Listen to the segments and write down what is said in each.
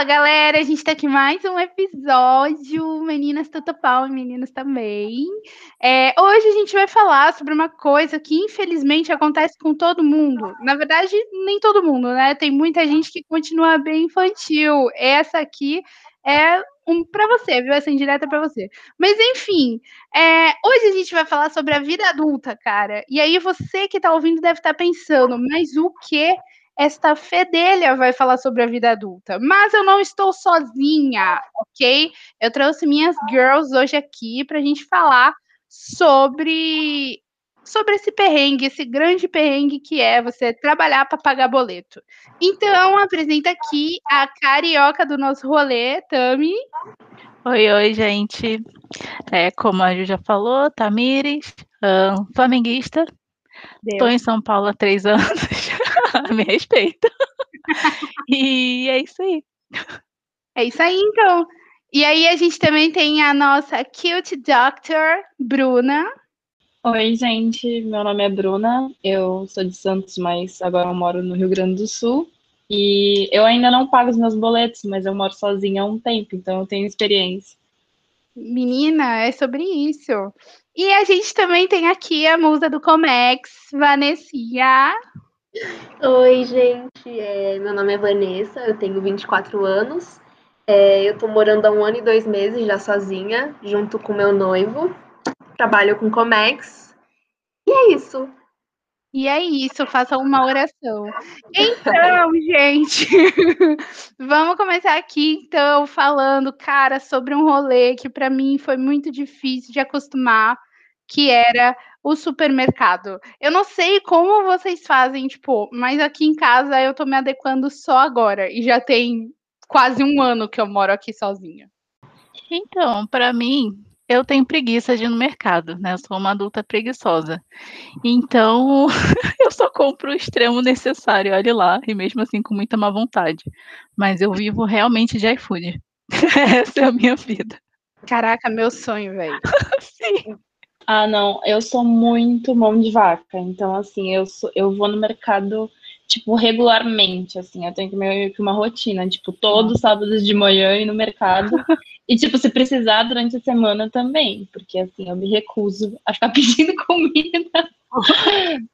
Fala, galera! A gente tá aqui mais um episódio, meninas tudo pau e meninos também. É, hoje a gente vai falar sobre uma coisa que infelizmente acontece com todo mundo. Na verdade, nem todo mundo, né? Tem muita gente que continua bem infantil. Essa aqui é um para você, viu? Essa indireta é para você. Mas enfim, é, hoje a gente vai falar sobre a vida adulta, cara. E aí você que tá ouvindo deve estar tá pensando, mas o que esta fedelha vai falar sobre a vida adulta. Mas eu não estou sozinha, ok? Eu trouxe minhas girls hoje aqui para a gente falar sobre sobre esse perrengue, esse grande perrengue que é você trabalhar para pagar boleto. Então, apresenta aqui a carioca do nosso rolê, Tami. Oi, oi, gente. É, como a Ju já falou, Tamires, um, flamenguista. Estou em São Paulo há três anos. Me respeita. e é isso aí. É isso aí, então. E aí a gente também tem a nossa cute doctor, Bruna. Oi, gente. Meu nome é Bruna. Eu sou de Santos, mas agora eu moro no Rio Grande do Sul. E eu ainda não pago os meus boletos, mas eu moro sozinha há um tempo, então eu tenho experiência. Menina, é sobre isso. E a gente também tem aqui a musa do Comex, Vanessia. Oi, gente. É, meu nome é Vanessa, eu tenho 24 anos. É, eu tô morando há um ano e dois meses já sozinha, junto com meu noivo. Trabalho com Comex. E é isso. E é isso, faça uma oração. Então, gente, vamos começar aqui, então, falando, cara, sobre um rolê que para mim foi muito difícil de acostumar, que era o supermercado. Eu não sei como vocês fazem, tipo, mas aqui em casa eu tô me adequando só agora e já tem quase um ano que eu moro aqui sozinha. Então, para mim, eu tenho preguiça de ir no mercado, né? Eu sou uma adulta preguiçosa. Então, eu só compro o extremo necessário, olhe lá, e mesmo assim com muita má vontade. Mas eu vivo realmente de iFood. Essa é a minha vida. Caraca, meu sonho, velho. Sim. Ah, não, eu sou muito mão de vaca, então assim, eu, sou, eu vou no mercado, tipo, regularmente, assim, eu tenho meio que uma rotina, tipo, todos os sábados de manhã ir no mercado, e tipo, se precisar durante a semana também, porque assim, eu me recuso a ficar pedindo comida,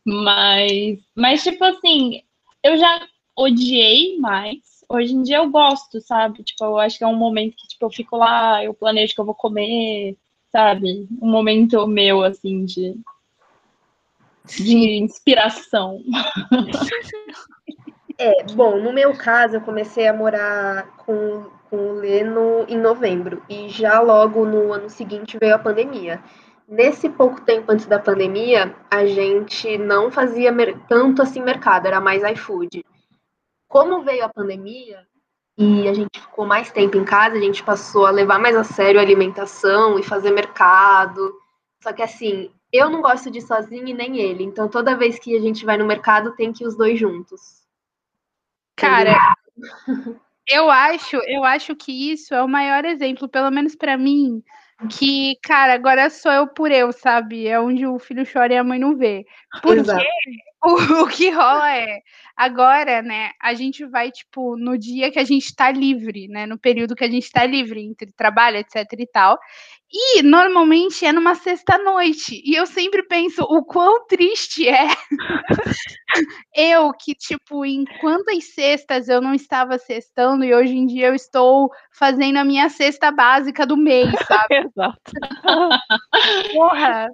mas, mas tipo assim, eu já odiei mais, hoje em dia eu gosto, sabe, tipo, eu acho que é um momento que, tipo, eu fico lá, eu planejo que eu vou comer, sabe? Um momento meu, assim, de, de inspiração. É, bom, no meu caso, eu comecei a morar com, com o Leno em novembro, e já logo no ano seguinte veio a pandemia. Nesse pouco tempo antes da pandemia, a gente não fazia tanto assim mercado, era mais iFood. Como veio a pandemia, e a gente ficou mais tempo em casa, a gente passou a levar mais a sério a alimentação e fazer mercado. Só que assim, eu não gosto de ir sozinho e nem ele. Então toda vez que a gente vai no mercado, tem que ir os dois juntos. Cara, eu acho, eu acho que isso é o maior exemplo, pelo menos para mim, que, cara, agora sou eu por eu, sabe? É onde o filho chora e a mãe não vê. Porque Exato. o, o que rola é, agora, né, a gente vai, tipo, no dia que a gente tá livre, né, no período que a gente tá livre, entre trabalho, etc e tal, e normalmente é numa sexta-noite, e eu sempre penso o quão triste é eu que, tipo, em quantas sextas eu não estava sextando, e hoje em dia eu estou fazendo a minha cesta básica do mês, sabe? Exato. Porra!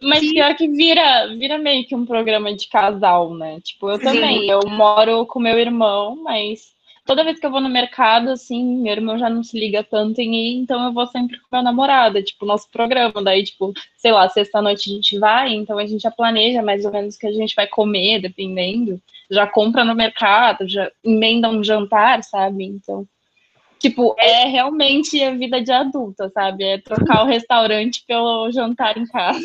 Mas pior que vira, vira meio que um programa de casal, né? Tipo, eu também. Sim. Eu moro com meu irmão, mas toda vez que eu vou no mercado, assim, meu irmão já não se liga tanto em ir, então eu vou sempre com meu namorado, tipo, nosso programa. Daí, tipo, sei lá, sexta-noite a gente vai, então a gente já planeja mais ou menos o que a gente vai comer, dependendo. Já compra no mercado, já emenda um jantar, sabe? Então. Tipo, é realmente a vida de adulta, sabe? É trocar o restaurante pelo jantar em casa.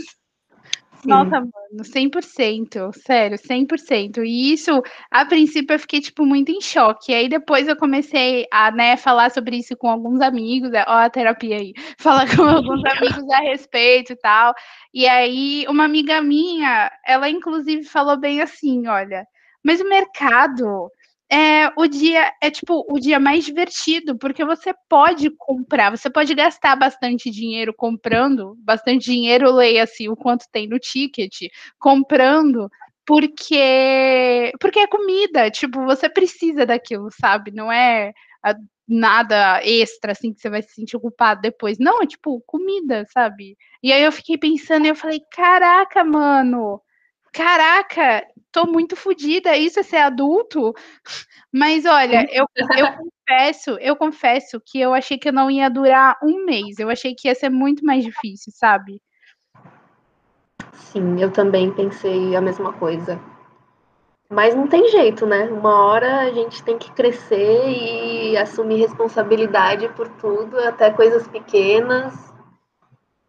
Nossa, mano, 100%, sério, 100%. E isso, a princípio, eu fiquei, tipo, muito em choque. Aí depois eu comecei a, né, falar sobre isso com alguns amigos, é, ó a terapia aí, falar com alguns amigos a respeito e tal. E aí, uma amiga minha, ela inclusive falou bem assim, olha, mas o mercado é o dia é tipo o dia mais divertido, porque você pode comprar, você pode gastar bastante dinheiro comprando, bastante dinheiro, leia-se o quanto tem no ticket, comprando, porque porque é comida, tipo, você precisa daquilo, sabe? Não é a, nada extra assim que você vai se sentir culpado depois. Não, é tipo comida, sabe? E aí eu fiquei pensando e eu falei, caraca, mano, caraca, tô muito fodida, isso é ser adulto? Mas olha, eu, eu confesso, eu confesso que eu achei que eu não ia durar um mês, eu achei que ia ser muito mais difícil, sabe? Sim, eu também pensei a mesma coisa. Mas não tem jeito, né? Uma hora a gente tem que crescer e assumir responsabilidade por tudo, até coisas pequenas.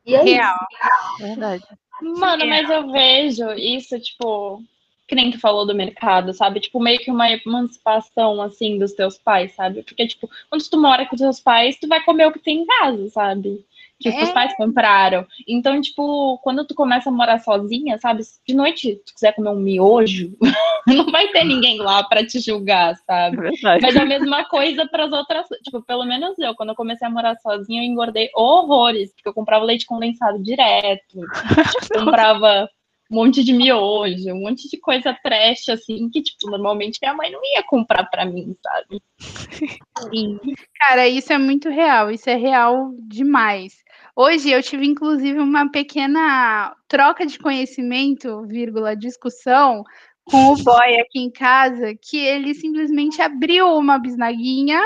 E é Real. isso. Verdade. Mano, mas eu vejo isso, tipo, que nem tu falou do mercado, sabe? Tipo, meio que uma emancipação, assim, dos teus pais, sabe? Porque, tipo, quando tu mora com os teus pais, tu vai comer o que tem em casa, sabe? Que os é. pais compraram. Então, tipo, quando tu começa a morar sozinha, sabe? De noite, tu quiser comer um miojo, não vai ter ninguém lá para te julgar, sabe? Verdade. Mas é a mesma coisa para as outras. Tipo, pelo menos eu, quando eu comecei a morar sozinha, eu engordei horrores, porque eu comprava leite condensado direto, comprava um monte de miojo, um monte de coisa trash, assim, que, tipo, normalmente minha mãe não ia comprar para mim, sabe? Sim. Cara, isso é muito real, isso é real demais. Hoje eu tive, inclusive, uma pequena troca de conhecimento, vírgula, discussão, com o boy aqui em casa, que ele simplesmente abriu uma bisnaguinha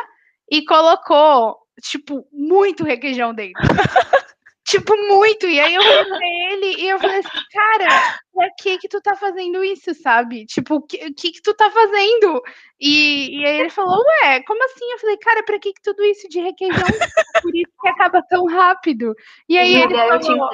e colocou, tipo, muito requeijão dentro. tipo, muito. E aí eu olhei pra ele e eu falei assim, cara, pra que que tu tá fazendo isso, sabe? Tipo, o que, que que tu tá fazendo? E, e aí ele falou, ué, como assim? Eu falei, cara, pra que que tudo isso de requeijão? Por isso que acaba tão rápido. E aí ele falou...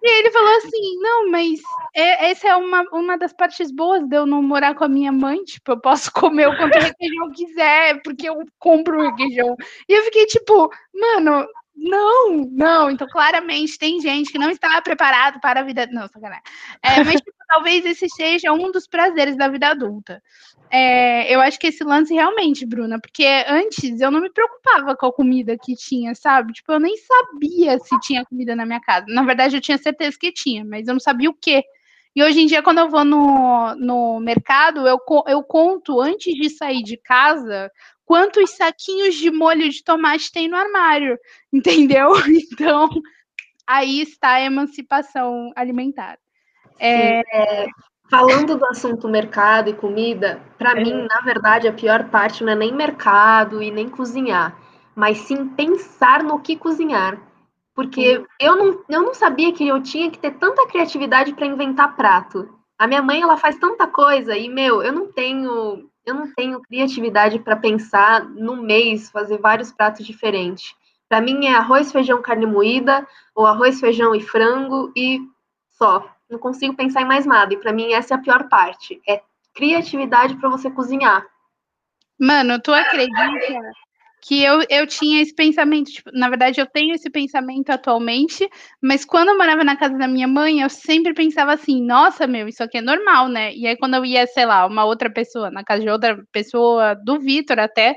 E ele falou assim: não, mas é, essa é uma, uma das partes boas de eu não morar com a minha mãe. Tipo, eu posso comer o quanto requeijão quiser, porque eu compro requeijão. E eu fiquei tipo, mano, não, não. Então, claramente, tem gente que não está preparado para a vida. Não, sacanagem. É, mas, tipo, talvez esse seja um dos prazeres da vida adulta. É, eu acho que esse lance realmente, Bruna, porque antes eu não me preocupava com a comida que tinha, sabe? Tipo, eu nem sabia se tinha comida na minha casa. Na verdade, eu tinha certeza que tinha, mas eu não sabia o quê. E hoje em dia, quando eu vou no, no mercado, eu, eu conto antes de sair de casa quantos saquinhos de molho de tomate tem no armário, entendeu? Então, aí está a emancipação alimentar. É... é... Falando do assunto mercado e comida, para é. mim, na verdade, a pior parte não é nem mercado e nem cozinhar, mas sim pensar no que cozinhar. Porque eu não, eu não sabia que eu tinha que ter tanta criatividade para inventar prato. A minha mãe, ela faz tanta coisa e, meu, eu não tenho eu não tenho criatividade para pensar no mês fazer vários pratos diferentes. Para mim é arroz, feijão, carne moída, ou arroz, feijão e frango e só. Não consigo pensar em mais nada. E para mim essa é a pior parte. É criatividade para você cozinhar. Mano, tu acredita que eu, eu tinha esse pensamento, tipo, na verdade eu tenho esse pensamento atualmente, mas quando eu morava na casa da minha mãe, eu sempre pensava assim, nossa, meu, isso aqui é normal, né? E aí quando eu ia, sei lá, uma outra pessoa, na casa de outra pessoa, do Vitor até,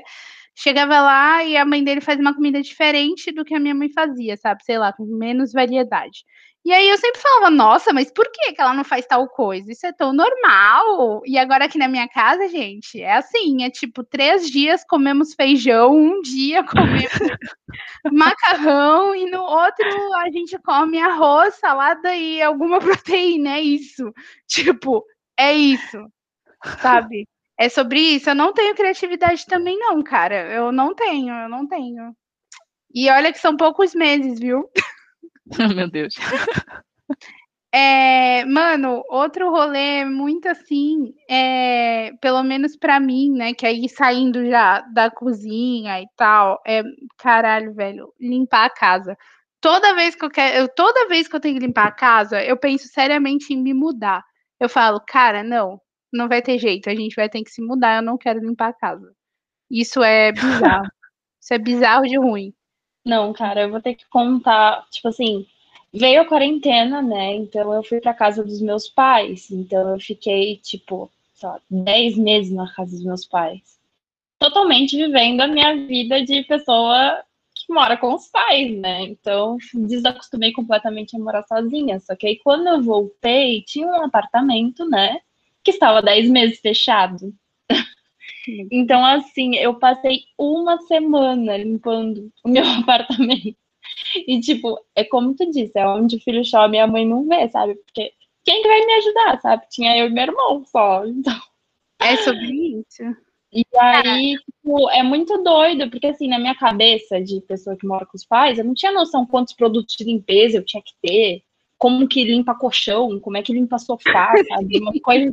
chegava lá e a mãe dele faz uma comida diferente do que a minha mãe fazia, sabe? Sei lá, com menos variedade. E aí eu sempre falava, nossa, mas por que, que ela não faz tal coisa? Isso é tão normal. E agora aqui na minha casa, gente, é assim, é tipo, três dias comemos feijão, um dia comemos macarrão, e no outro a gente come arroz, salada e alguma proteína, é isso. Tipo, é isso, sabe? É sobre isso. Eu não tenho criatividade também, não, cara. Eu não tenho, eu não tenho. E olha que são poucos meses, viu? Meu Deus. É, mano, outro rolê muito assim, é, pelo menos para mim, né, que aí saindo já da cozinha e tal, é caralho, velho, limpar a casa. Toda vez que eu quero, eu, toda vez que eu tenho que limpar a casa, eu penso seriamente em me mudar. Eu falo, cara, não, não vai ter jeito, a gente vai ter que se mudar, eu não quero limpar a casa. Isso é bizarro. Isso é bizarro de ruim. Não, cara, eu vou ter que contar, tipo assim, veio a quarentena, né? Então eu fui para casa dos meus pais. Então eu fiquei, tipo, lá, 10 meses na casa dos meus pais. totalmente vivendo a minha vida de pessoa que mora com os pais, né? Então, desacostumei completamente a morar sozinha. Só que aí, quando eu voltei, tinha um apartamento, né? Que estava 10 meses fechado. Então, assim, eu passei uma semana limpando o meu apartamento. E, tipo, é como tu disse, é onde o filho chove e a mãe não vê, sabe? Porque quem que vai me ajudar, sabe? Tinha eu e meu irmão só. Então. É sobre isso. E aí, tipo, é muito doido, porque assim, na minha cabeça de pessoa que mora com os pais, eu não tinha noção quantos produtos de limpeza eu tinha que ter, como que limpa colchão, como é que limpa sofá, sabe? Uma coisa.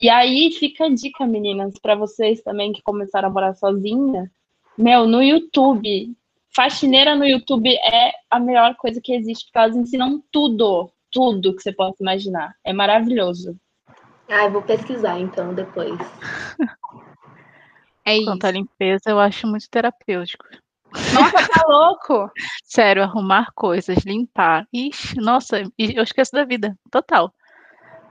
E aí fica a dica, meninas, para vocês também que começaram a morar sozinha. Meu, no YouTube, faxineira no YouTube é a melhor coisa que existe, porque elas ensinam tudo, tudo que você possa imaginar. É maravilhoso. Ah, eu vou pesquisar então depois. É isso. Quanto à limpeza, eu acho muito terapêutico. Nossa, tá louco? Sério, arrumar coisas, limpar. Ixi, nossa, eu esqueço da vida, total.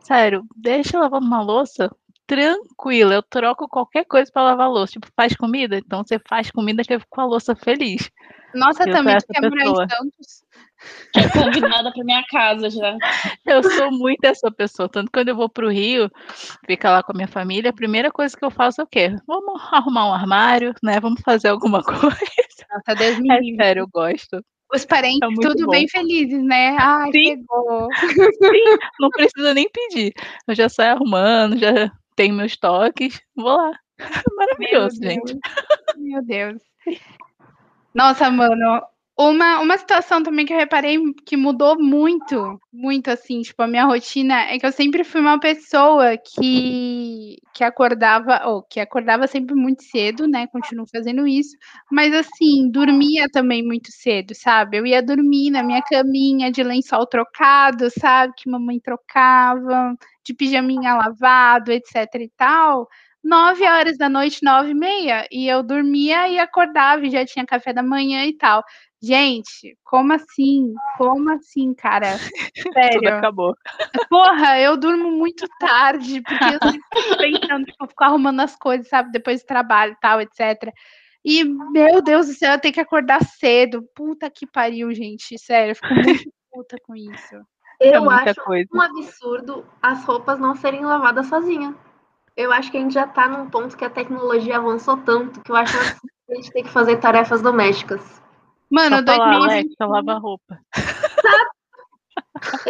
Sério, deixa eu lavar uma louça tranquila. Eu troco qualquer coisa para lavar louça. Tipo, faz comida? Então você faz comida que eu fico com a louça feliz. Nossa, eu também quer morar em Santos. É convidada para minha casa já. Eu sou muito essa pessoa. Tanto quando eu vou para o Rio, ficar lá com a minha família, a primeira coisa que eu faço é o quê? Vamos arrumar um armário, né? Vamos fazer alguma coisa. Nossa, Deus me é sério, eu gosto. Os parentes é tudo bom. bem felizes, né? Ai, Sim. pegou. Sim, não precisa nem pedir. Eu já saio arrumando, já tenho meus toques. Vou lá. Maravilhoso, Meu gente. Meu Deus. Nossa, mano, uma, uma situação também que eu reparei que mudou muito, muito assim, tipo, a minha rotina é que eu sempre fui uma pessoa que, que acordava, ou que acordava sempre muito cedo, né? Continuo fazendo isso, mas assim, dormia também muito cedo, sabe? Eu ia dormir na minha caminha de lençol trocado, sabe? Que mamãe trocava, de pijaminha lavado, etc e tal. 9 horas da noite, nove e meia, e eu dormia e acordava e já tinha café da manhã e tal. Gente, como assim? Como assim, cara? Sério. Tudo acabou. Porra, eu durmo muito tarde, porque eu fico pensando, tipo, eu fico arrumando as coisas, sabe, depois do trabalho e tal, etc. E, meu Deus do céu, eu tenho que acordar cedo. Puta que pariu, gente. Sério, eu fico muito puta com isso. Eu é acho coisa. um absurdo as roupas não serem lavadas sozinha eu acho que a gente já está num ponto que a tecnologia avançou tanto que eu acho que a gente tem que fazer tarefas domésticas. Mano, Só 2020... Alexa, lava roupa.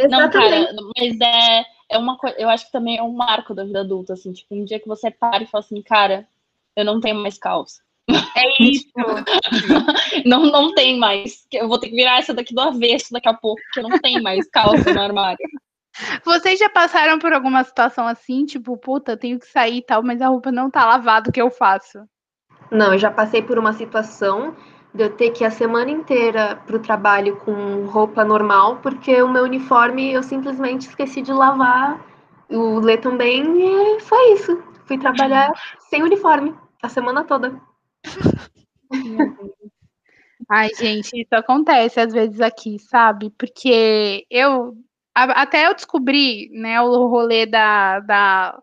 Não, cara, mas é, é uma coisa, eu acho que também é um marco da vida adulta, assim, tipo, um dia que você para e fala assim, cara, eu não tenho mais calça. É isso. não, não tem mais. Eu vou ter que virar essa daqui do avesso daqui a pouco, porque não tem mais calça no armário. Vocês já passaram por alguma situação assim, tipo, puta, tenho que sair e tal, mas a roupa não tá lavada, o que eu faço? Não, eu já passei por uma situação de eu ter que ir a semana inteira pro trabalho com roupa normal, porque o meu uniforme eu simplesmente esqueci de lavar, o Lê também, e foi isso. Fui trabalhar sem uniforme a semana toda. Ai, gente, isso acontece às vezes aqui, sabe? Porque eu até eu descobri, né, o rolê da, da.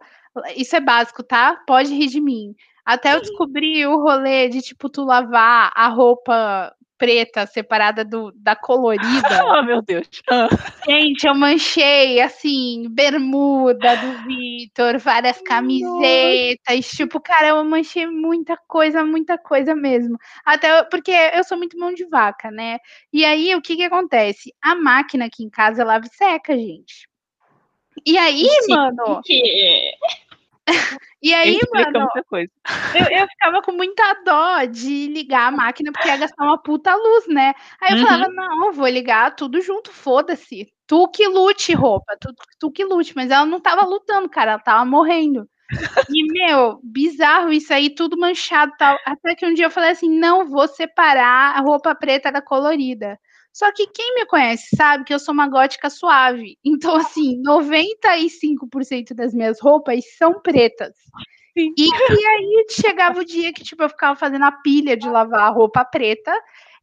Isso é básico, tá? Pode rir de mim. Até eu descobri o rolê de, tipo, tu lavar a roupa preta separada do, da colorida. oh, meu Deus. Ah. Gente, eu manchei, assim, bermuda do Vitor, várias camisetas. Nossa. Tipo, cara, eu manchei muita coisa, muita coisa mesmo. Até porque eu sou muito mão de vaca, né? E aí, o que que acontece? A máquina aqui em casa lava e seca, gente. E aí, Sim, mano. Que... E aí, mano, eu, eu, ficava com muita dó de ligar a máquina, porque ia gastar uma puta luz, né? Aí eu uhum. falava, não, vou ligar tudo junto, foda-se. Tu que lute, roupa, tu, tu que lute. Mas ela não tava lutando, cara, ela tava morrendo. E, meu, bizarro isso aí, tudo manchado tal. Até que um dia eu falei assim: não vou separar a roupa preta da colorida. Só que quem me conhece sabe que eu sou uma gótica suave. Então, assim, 95% das minhas roupas são pretas. E, e aí chegava o dia que tipo, eu ficava fazendo a pilha de lavar a roupa preta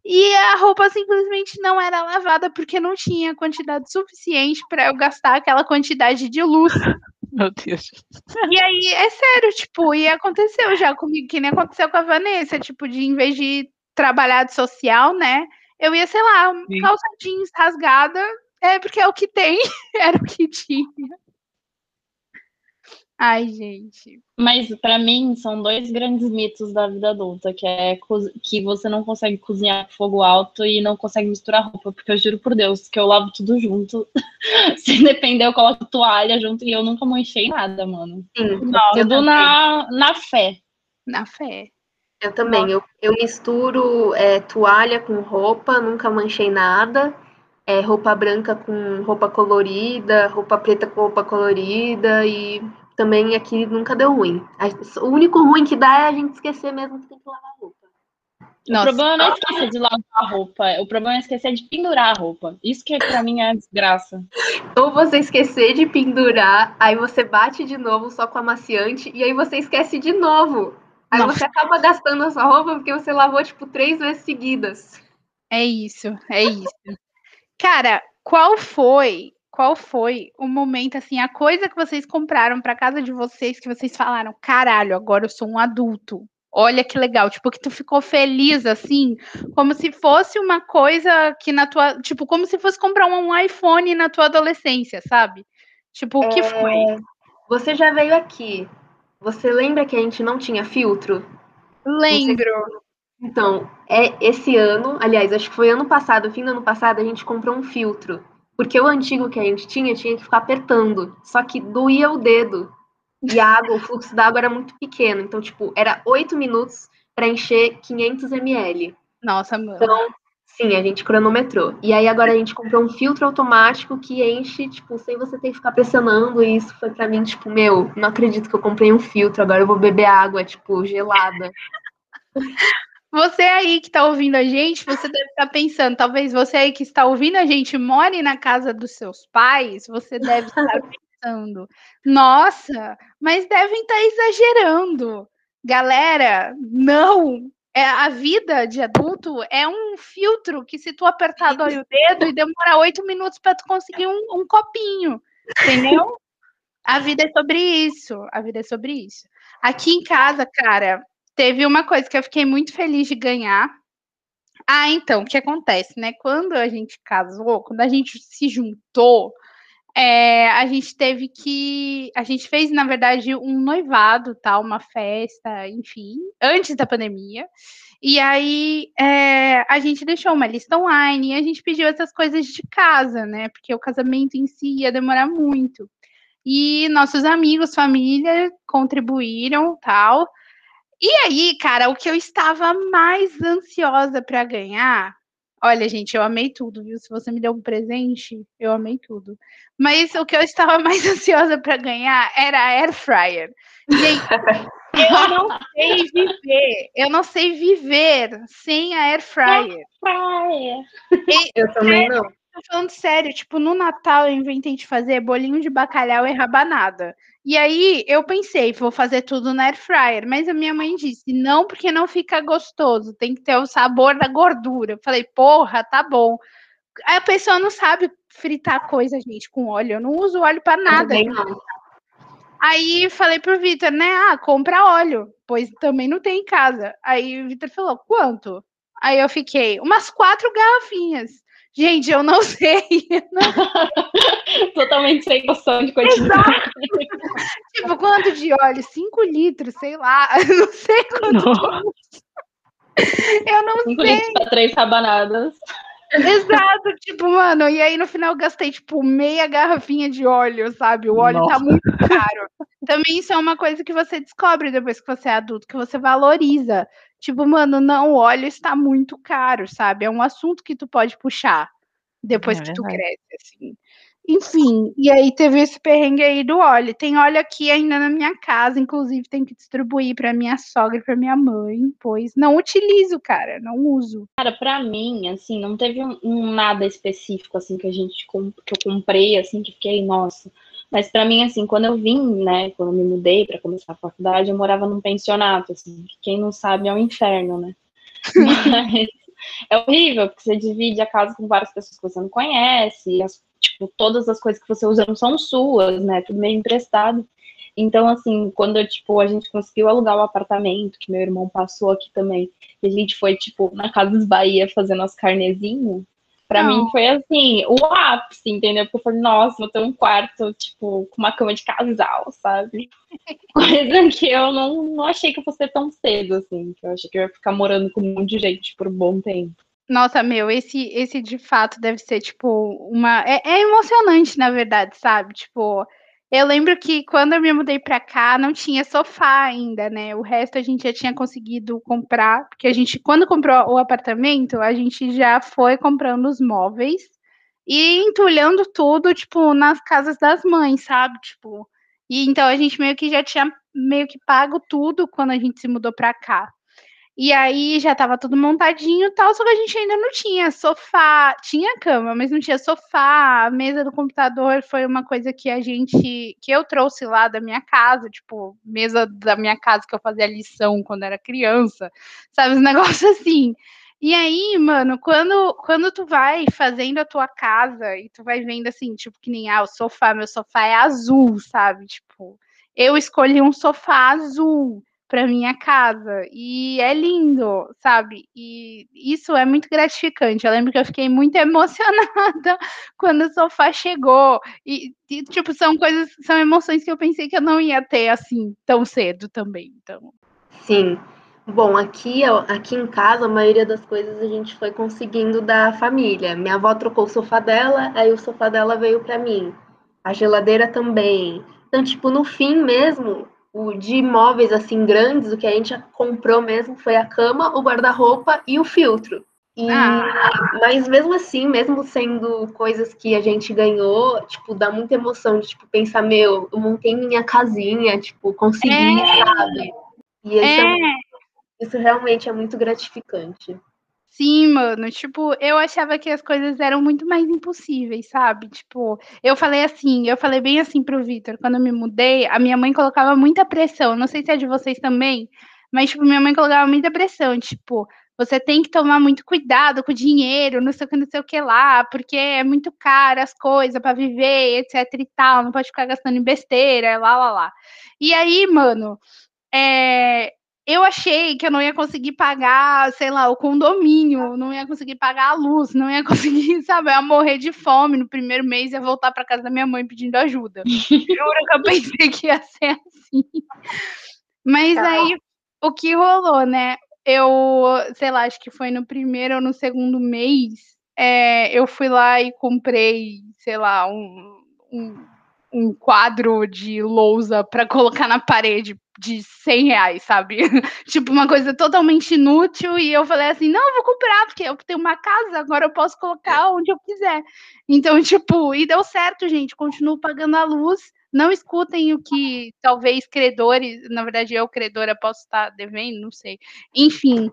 e a roupa simplesmente não era lavada porque não tinha quantidade suficiente para eu gastar aquela quantidade de luz Meu Deus. E aí, é sério, tipo, e aconteceu já comigo, que nem aconteceu com a Vanessa, tipo, de em vez de trabalhar de social, né? Eu ia, sei lá, Sim. calça jeans rasgada, é porque é o que tem, era o que tinha. Ai, gente. Mas pra mim são dois grandes mitos da vida adulta, que é que você não consegue cozinhar com fogo alto e não consegue misturar roupa, porque eu juro por Deus que eu lavo tudo junto. Se depender, eu coloco toalha junto e eu nunca manchei nada, mano. Sim, Nossa, Tudo na, na fé. na fé. Eu também. Eu, eu misturo é, toalha com roupa, nunca manchei nada. É, roupa branca com roupa colorida, roupa preta com roupa colorida e também aqui nunca deu ruim. A- O único ruim que dá é a gente esquecer mesmo que tem que lavar roupa. O Nossa, problema não é esquecer de lavar a roupa, o problema é esquecer de pendurar a roupa. Isso que pra mim é a desgraça. Ou você esquecer de pendurar, aí você bate de novo só com amaciante e aí você esquece de novo. Aí Nossa. você acaba gastando a sua roupa porque você lavou tipo três vezes seguidas. é isso, é isso. Cara, qual foi, qual foi o momento, assim, a coisa que vocês compraram pra casa de vocês que vocês falaram, caralho, agora eu sou um adulto. Olha que legal, tipo, que tu ficou feliz, assim, como se fosse uma coisa que na tua, tipo, como se fosse comprar um iPhone na tua adolescência, sabe? Tipo, o que foi? Você já veio aqui. Você lembra que a gente não tinha filtro? Lembro. Então, é esse ano, aliás, acho que foi ano passado, fim do ano passado, a gente comprou um filtro. Porque o antigo que a gente tinha, tinha que ficar apertando. Só que doía o dedo. E a água, o fluxo da água era muito pequeno. Então, tipo, era oito minutos para encher 500 ml. Nossa, mano. Então, sim, a gente cronometrou. E aí agora a gente comprou um filtro automático que enche, tipo, sem você ter que ficar pressionando. E isso foi pra mim, tipo, meu, não acredito que eu comprei um filtro, agora eu vou beber água, tipo, gelada. Você aí que está ouvindo a gente, você deve estar pensando, talvez você aí que está ouvindo a gente more na casa dos seus pais, você deve estar pensando, nossa, mas devem estar exagerando. Galera, não. É, a vida de adulto é um filtro que se tu apertar dói o dedo e demora oito minutos para tu conseguir um, um copinho, entendeu? A vida é sobre isso. A vida é sobre isso. Aqui em casa, cara, teve uma coisa que eu fiquei muito feliz de ganhar. Ah, então, o que acontece, né? Quando a gente casou, quando a gente se juntou, é, a gente teve que. A gente fez, na verdade, um noivado, tal, uma festa, enfim, antes da pandemia. E aí é, a gente deixou uma lista online e a gente pediu essas coisas de casa, né? Porque o casamento em si ia demorar muito. E nossos amigos, família, contribuíram, tal. E aí, cara, o que eu estava mais ansiosa para ganhar. Olha, gente, eu amei tudo, viu? Se você me deu um presente, eu amei tudo. Mas o que eu estava mais ansiosa para ganhar era a air fryer. Gente, eu não sei viver, eu não sei viver sem a air fryer. Praia. Eu também não. Tô falando sério, tipo, no Natal eu inventei de fazer bolinho de bacalhau e rabanada. E aí eu pensei, vou fazer tudo na air fryer, mas a minha mãe disse, não, porque não fica gostoso, tem que ter o sabor da gordura. Eu falei, porra, tá bom. Aí a pessoa não sabe fritar coisa, gente, com óleo. Eu não uso óleo para nada. Aí falei pro Vitor, né? Ah, compra óleo, pois também não tem em casa. Aí o Vitor falou, quanto? Aí eu fiquei, umas quatro garrafinhas. Gente, eu não sei. não- Totalmente sem noção de quantidade. tipo, quanto de óleo? Cinco litros, sei lá. Eu não sei quanto. Eu não Cinco sei. litros pra três rabanadas. Exato, tipo, mano, e aí no final eu gastei, tipo, meia garrafinha de óleo, sabe? O óleo tá Nossa. muito caro. Também isso é uma coisa que você descobre depois que você é adulto, que você valoriza. Tipo, mano, não, o óleo está muito caro, sabe? É um assunto que tu pode puxar depois É que tu cresce, assim. Enfim, e aí teve esse perrengue aí do óleo. Tem óleo aqui ainda na minha casa, inclusive tem que distribuir para minha sogra e para minha mãe, pois não utilizo, cara, não uso. Cara, pra mim, assim, não teve um, um nada específico, assim, que a gente, que eu comprei, assim, que fiquei, nossa. Mas pra mim, assim, quando eu vim, né, quando eu me mudei pra começar a faculdade, eu morava num pensionato, assim, que quem não sabe é um inferno, né? Mas é horrível, porque você divide a casa com várias pessoas que você não conhece, e as- tipo, todas as coisas que você usa não são suas, né? Tudo meio emprestado. Então, assim, quando tipo, a gente conseguiu alugar o apartamento, que meu irmão passou aqui também, e a gente foi, tipo, na Casa dos Bahia fazer nosso carnezinho, Pra Não. mim foi assim, o ápice, entendeu? Porque eu falei, nossa, vou ter um quarto, tipo, com uma cama de casal, sabe? Coisa que eu não, não achei que fosse tão cedo, assim. Que eu achei que eu ia ficar morando com um monte de gente por um bom tempo. Nossa, meu, esse, esse de fato deve ser, tipo, uma. É, é emocionante, na verdade, sabe? Tipo, eu lembro que quando eu me mudei para cá, não tinha sofá ainda, né? O resto a gente já tinha conseguido comprar, porque a gente, quando comprou o apartamento, a gente já foi comprando os móveis e entulhando tudo, tipo, nas casas das mães, sabe? Tipo, e então a gente meio que já tinha meio que pago tudo quando a gente se mudou para cá. E aí já estava tudo montadinho e tal, só que a gente ainda não tinha sofá, tinha cama, mas não tinha sofá, a mesa do computador foi uma coisa que a gente, que eu trouxe lá da minha casa, tipo, mesa da minha casa que eu fazia lição quando era criança, sabe, os negócios assim. E aí, mano, quando, quando tu vai fazendo a tua casa e tu vai vendo assim, tipo, que nem, ah, o sofá, meu sofá é azul, sabe? Tipo, eu escolhi um sofá azul para minha casa. E é lindo, sabe? E isso é muito gratificante. Eu lembro que eu fiquei muito emocionada quando o sofá chegou. E, e, tipo, são coisas, são emoções que eu pensei que eu não ia ter assim tão cedo também. Então. Sim. Bom, aqui, aqui em casa, a maioria das coisas a gente foi conseguindo da família. Minha avó trocou o sofá dela, aí o sofá dela veio para mim. A geladeira também. Então, tipo, no fim mesmo, o de imóveis assim grandes, o que a gente comprou mesmo foi a cama, o guarda-roupa e o filtro. E, ah. Mas mesmo assim, mesmo sendo coisas que a gente ganhou, tipo, dá muita emoção de tipo, pensar, meu, eu montei minha casinha, tipo, consegui, é. sabe? E isso, é. é. isso realmente é muito gratificante. Sim, mano, tipo, eu achava que as coisas eram muito mais impossíveis, sabe? Tipo, eu falei assim, eu falei bem assim pro Vitor, quando eu me mudei, a minha mãe colocava muita pressão, não sei se é de vocês também, mas, tipo, minha mãe colocava muita pressão, tipo, você tem que tomar muito cuidado com o dinheiro, não sei o que, não sei o que lá, porque é muito caro as coisas para viver, etc e tal, não pode ficar gastando em besteira, lá, lá, lá. E aí, mano, é, eu achei que eu não ia conseguir pagar, sei lá, o condomínio, não ia conseguir pagar a luz, não ia conseguir, sabe, eu ia morrer de fome no primeiro mês, ia voltar para casa da minha mãe pedindo ajuda. Juro que eu pensei que ia ser assim. Mas tá. aí, o que rolou, né? Eu, sei lá, acho que foi no primeiro ou no segundo mês, é, eu fui lá e comprei, sei lá, um, um, um quadro de lousa para colocar na parede de 100 reais, sabe? tipo, uma coisa totalmente inútil. E eu falei assim: não, vou comprar, porque eu tenho uma casa, agora eu posso colocar onde eu quiser. Então, tipo, e deu certo, gente. Continuo pagando a luz. Não escutem o que talvez credores, na verdade, eu, credora, posso estar devendo, não sei. Enfim.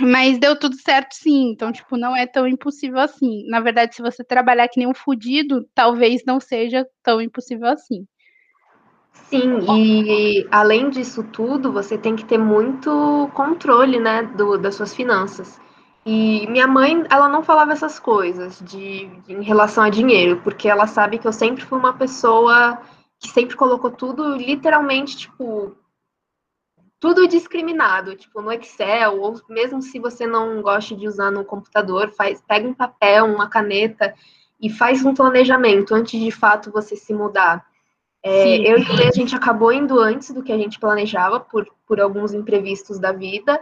Mas deu tudo certo, sim. Então, tipo, não é tão impossível assim. Na verdade, se você trabalhar que nem um fudido, talvez não seja tão impossível assim. Sim, e além disso tudo, você tem que ter muito controle, né, do, das suas finanças. E minha mãe, ela não falava essas coisas de, de, em relação a dinheiro, porque ela sabe que eu sempre fui uma pessoa que sempre colocou tudo literalmente, tipo, tudo discriminado, tipo, no Excel, ou mesmo se você não gosta de usar no computador, faz, pega um papel, uma caneta e faz um planejamento antes de fato você se mudar. É, eu e o a gente acabou indo antes do que a gente planejava, por, por alguns imprevistos da vida,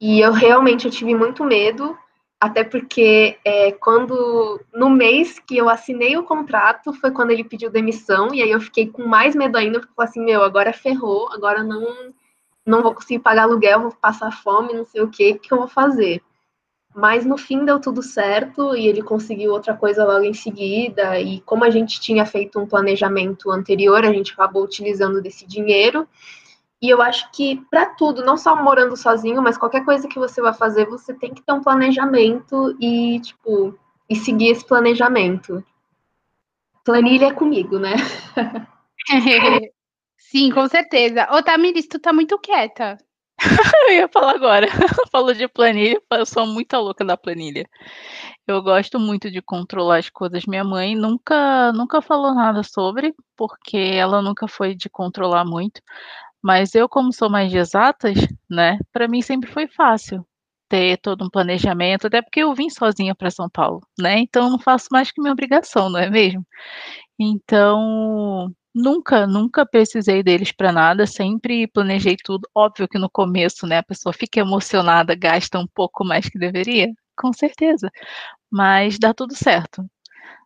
e eu realmente eu tive muito medo, até porque é, quando, no mês que eu assinei o contrato, foi quando ele pediu demissão, e aí eu fiquei com mais medo ainda, porque eu falei assim, meu, agora ferrou, agora não, não vou conseguir pagar aluguel, vou passar fome, não sei o que, o que eu vou fazer? Mas no fim deu tudo certo e ele conseguiu outra coisa logo em seguida. E como a gente tinha feito um planejamento anterior, a gente acabou utilizando desse dinheiro. E eu acho que para tudo, não só morando sozinho, mas qualquer coisa que você vai fazer, você tem que ter um planejamento e, tipo, e seguir esse planejamento. Planilha é comigo, né? Sim, com certeza. Ô, Tamiris, tu tá muito quieta. eu ia falar agora. Falou de planilha, eu sou muito louca da planilha. Eu gosto muito de controlar as coisas. Minha mãe nunca, nunca falou nada sobre, porque ela nunca foi de controlar muito. Mas eu, como sou mais de exatas, né, para mim sempre foi fácil ter todo um planejamento, até porque eu vim sozinha para São Paulo, né? Então eu não faço mais que minha obrigação, não é mesmo? Então, nunca, nunca precisei deles para nada, sempre planejei tudo. Óbvio que no começo, né, a pessoa fica emocionada, gasta um pouco mais que deveria, com certeza, mas dá tudo certo.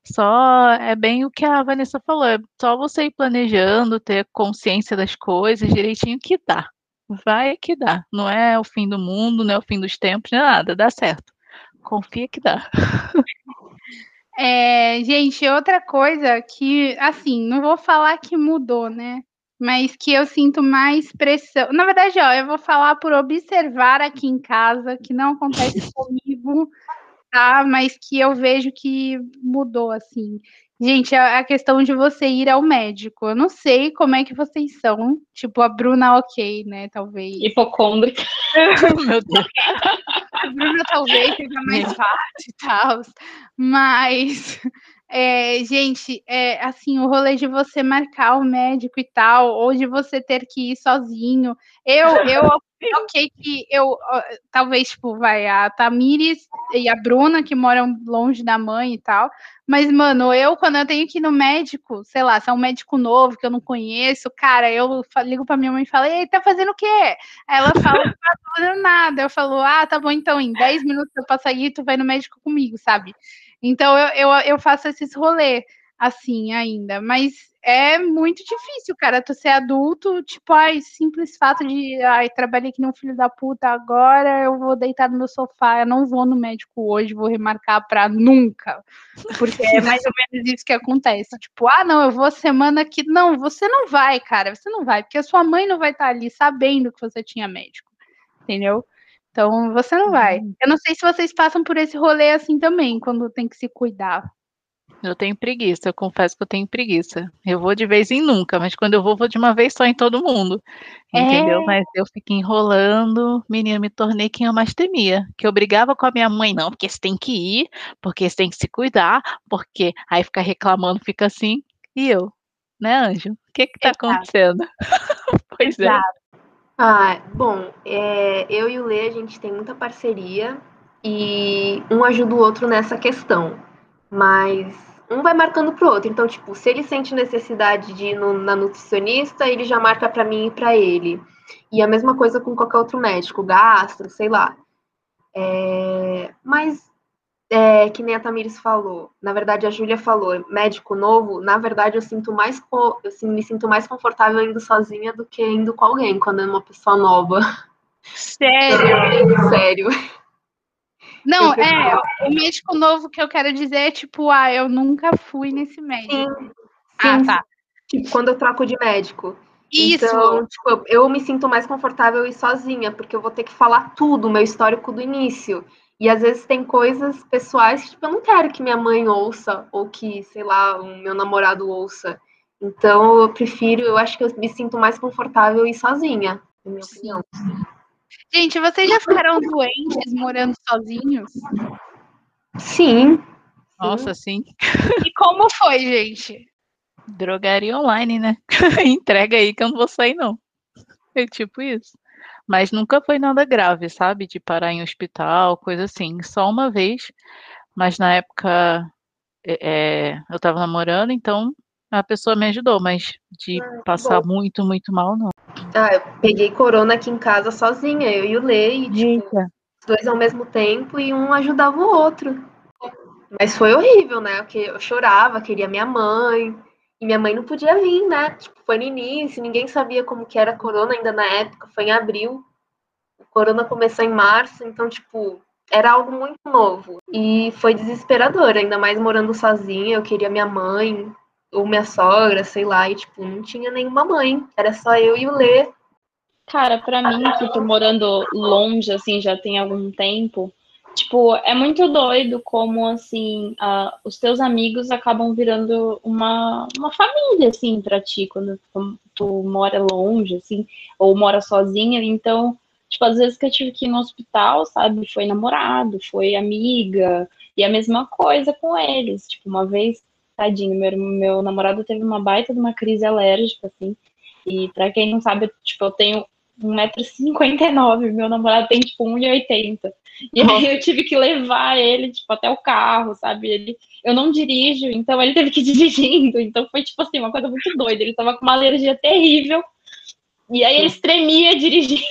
Só é bem o que a Vanessa falou, é só você ir planejando, ter consciência das coisas direitinho que dá. Vai que dá. Não é o fim do mundo, não é o fim dos tempos, não é nada, dá certo. Confia que dá. É, gente, outra coisa que, assim, não vou falar que mudou, né? Mas que eu sinto mais pressão. Na verdade, ó, eu vou falar por observar aqui em casa, que não acontece comigo, tá? Mas que eu vejo que mudou, assim. Gente, a questão de você ir ao médico. Eu não sei como é que vocês são. Tipo, a Bruna, ok, né? Talvez. Hipocôndrica. Meu Deus. A Bruna talvez seja mais fácil e tal. Mas, é, gente, é, assim, o rolê de você marcar o médico e tal, ou de você ter que ir sozinho. Eu, eu ok que eu, talvez, tipo, vai, a Tamires e a Bruna, que moram longe da mãe e tal, mas, mano, eu, quando eu tenho que ir no médico, sei lá, se é um médico novo que eu não conheço, cara, eu ligo pra minha mãe e falo, ei, tá fazendo o quê? Ela fala, não tá fazendo nada. Eu falo, ah, tá bom, então, em 10 minutos eu passo aí, tu vai no médico comigo, sabe? Então, eu, eu, eu faço esses rolês assim ainda, mas é muito difícil, cara, tu ser adulto, tipo, ai, simples fato de, ai, trabalhei aqui no filho da puta agora, eu vou deitar no meu sofá, eu não vou no médico hoje, vou remarcar pra nunca, porque é mais ou menos isso que acontece, tipo, ah, não, eu vou semana que, não, você não vai, cara, você não vai, porque a sua mãe não vai estar ali sabendo que você tinha médico, entendeu? Então, você não vai. Uhum. Eu não sei se vocês passam por esse rolê assim também, quando tem que se cuidar. Eu tenho preguiça, eu confesso que eu tenho preguiça. Eu vou de vez em nunca, mas quando eu vou, vou de uma vez só em todo mundo. Entendeu? É. Mas eu fico enrolando, menina, me tornei quem eu mais temia. Que eu brigava com a minha mãe, não, porque você tem que ir, porque você tem que se cuidar, porque aí fica reclamando, fica assim. E eu, né, Anjo? O que que tá Exato. acontecendo? pois é. Exato. é. Ah, bom, é, eu e o Lê, a gente tem muita parceria e um ajuda o outro nessa questão. Mas um vai marcando pro outro. Então, tipo, se ele sente necessidade de ir no, na nutricionista, ele já marca para mim e para ele. E a mesma coisa com qualquer outro médico, gastro, sei lá. É, mas, é, que nem a Tamires falou, na verdade a Júlia falou, médico novo, na verdade eu sinto mais, eu me sinto mais confortável indo sozinha do que indo com alguém, quando é uma pessoa nova. Sério? Sério. Não, é, o médico novo que eu quero dizer é tipo, ah, eu nunca fui nesse médico. Sim, ah, sim. tá. Tipo, quando eu troco de médico. Isso. Então, tipo, eu me sinto mais confortável ir sozinha, porque eu vou ter que falar tudo, meu histórico do início. E às vezes tem coisas pessoais que tipo, eu não quero que minha mãe ouça, ou que, sei lá, o meu namorado ouça. Então eu prefiro, eu acho que eu me sinto mais confortável ir sozinha, na minha opinião. Gente, vocês já ficaram doentes morando sozinhos? Sim. Nossa, sim. E como foi, gente? Drogaria online, né? Entrega aí que eu não vou sair, não. É tipo isso. Mas nunca foi nada grave, sabe? De parar em hospital, coisa assim. Só uma vez. Mas na época é, eu tava namorando, então a pessoa me ajudou, mas de ah, passar bom. muito, muito mal, não. Ah, eu peguei corona aqui em casa sozinha, eu e o e tipo, os dois ao mesmo tempo, e um ajudava o outro. Mas foi horrível, né? Porque eu chorava, queria minha mãe, e minha mãe não podia vir, né? Tipo, foi no início, ninguém sabia como que era corona ainda na época, foi em abril. O corona começou em março, então, tipo, era algo muito novo. E foi desesperador, ainda mais morando sozinha, eu queria minha mãe, ou minha sogra, sei lá, e tipo, não tinha nenhuma mãe, era só eu e o Lê. Cara, para mim, que tô morando longe, assim, já tem algum tempo, tipo, é muito doido como, assim, uh, os teus amigos acabam virando uma, uma família, assim, pra ti, quando tu, tu mora longe, assim, ou mora sozinha, então, Tipo, às vezes que eu tive que ir no hospital, sabe? Foi namorado, foi amiga, e a mesma coisa com eles. Tipo, uma vez, tadinho, meu, meu namorado teve uma baita de uma crise alérgica, assim. E pra quem não sabe, tipo, eu tenho 1,59m, meu namorado tem tipo 1,80m. E aí eu tive que levar ele, tipo, até o carro, sabe? Ele, eu não dirijo, então ele teve que ir dirigindo. Então foi, tipo assim, uma coisa muito doida. Ele tava com uma alergia terrível. E aí ele tremia dirigindo.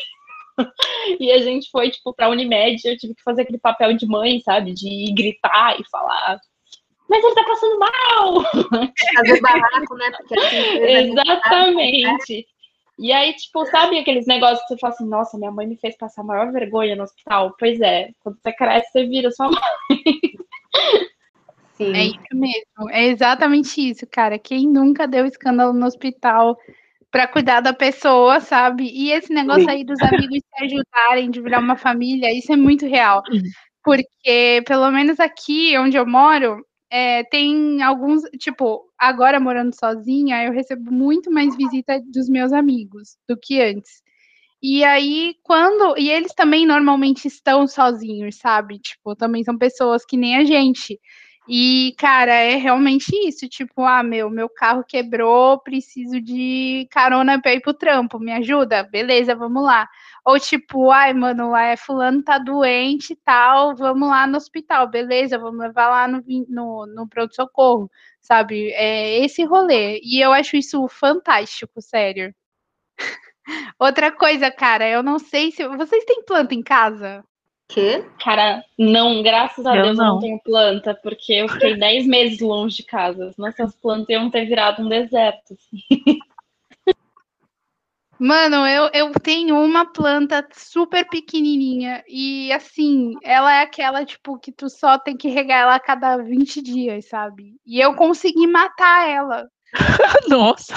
E a gente foi, tipo, pra Unimed. Eu tive que fazer aquele papel de mãe, sabe? De gritar e falar. Mas ele tá passando mal! Fazer barraco, né? Porque é Exatamente. E aí, tipo, sabe aqueles negócios que você fala assim, nossa, minha mãe me fez passar a maior vergonha no hospital? Pois é, quando você cresce, você vira sua mãe. Sim. É isso mesmo, é exatamente isso, cara. Quem nunca deu escândalo no hospital para cuidar da pessoa, sabe? E esse negócio aí dos amigos se ajudarem, de virar uma família, isso é muito real. Porque, pelo menos aqui onde eu moro, é, tem alguns, tipo, agora morando sozinha, eu recebo muito mais visita dos meus amigos do que antes. E aí, quando. E eles também normalmente estão sozinhos, sabe? Tipo, também são pessoas que nem a gente. E, cara, é realmente isso. Tipo, ah, meu, meu carro quebrou, preciso de carona pra ir pro trampo, me ajuda? Beleza, vamos lá. Ou tipo, ai, mano, é, fulano tá doente e tal, vamos lá no hospital, beleza, vamos levar lá no, no, no pronto-socorro, sabe? É esse rolê. E eu acho isso fantástico, sério. Outra coisa, cara, eu não sei se. Vocês têm planta em casa? Quê? Cara, não, graças a Eu Deus eu não. não tenho planta, porque eu fiquei 10 meses longe de casa. Nossas plantas iam ter virado um deserto. assim. Mano, eu, eu tenho uma planta super pequenininha e assim, ela é aquela tipo que tu só tem que regar ela a cada 20 dias, sabe? E eu consegui matar ela. Nossa.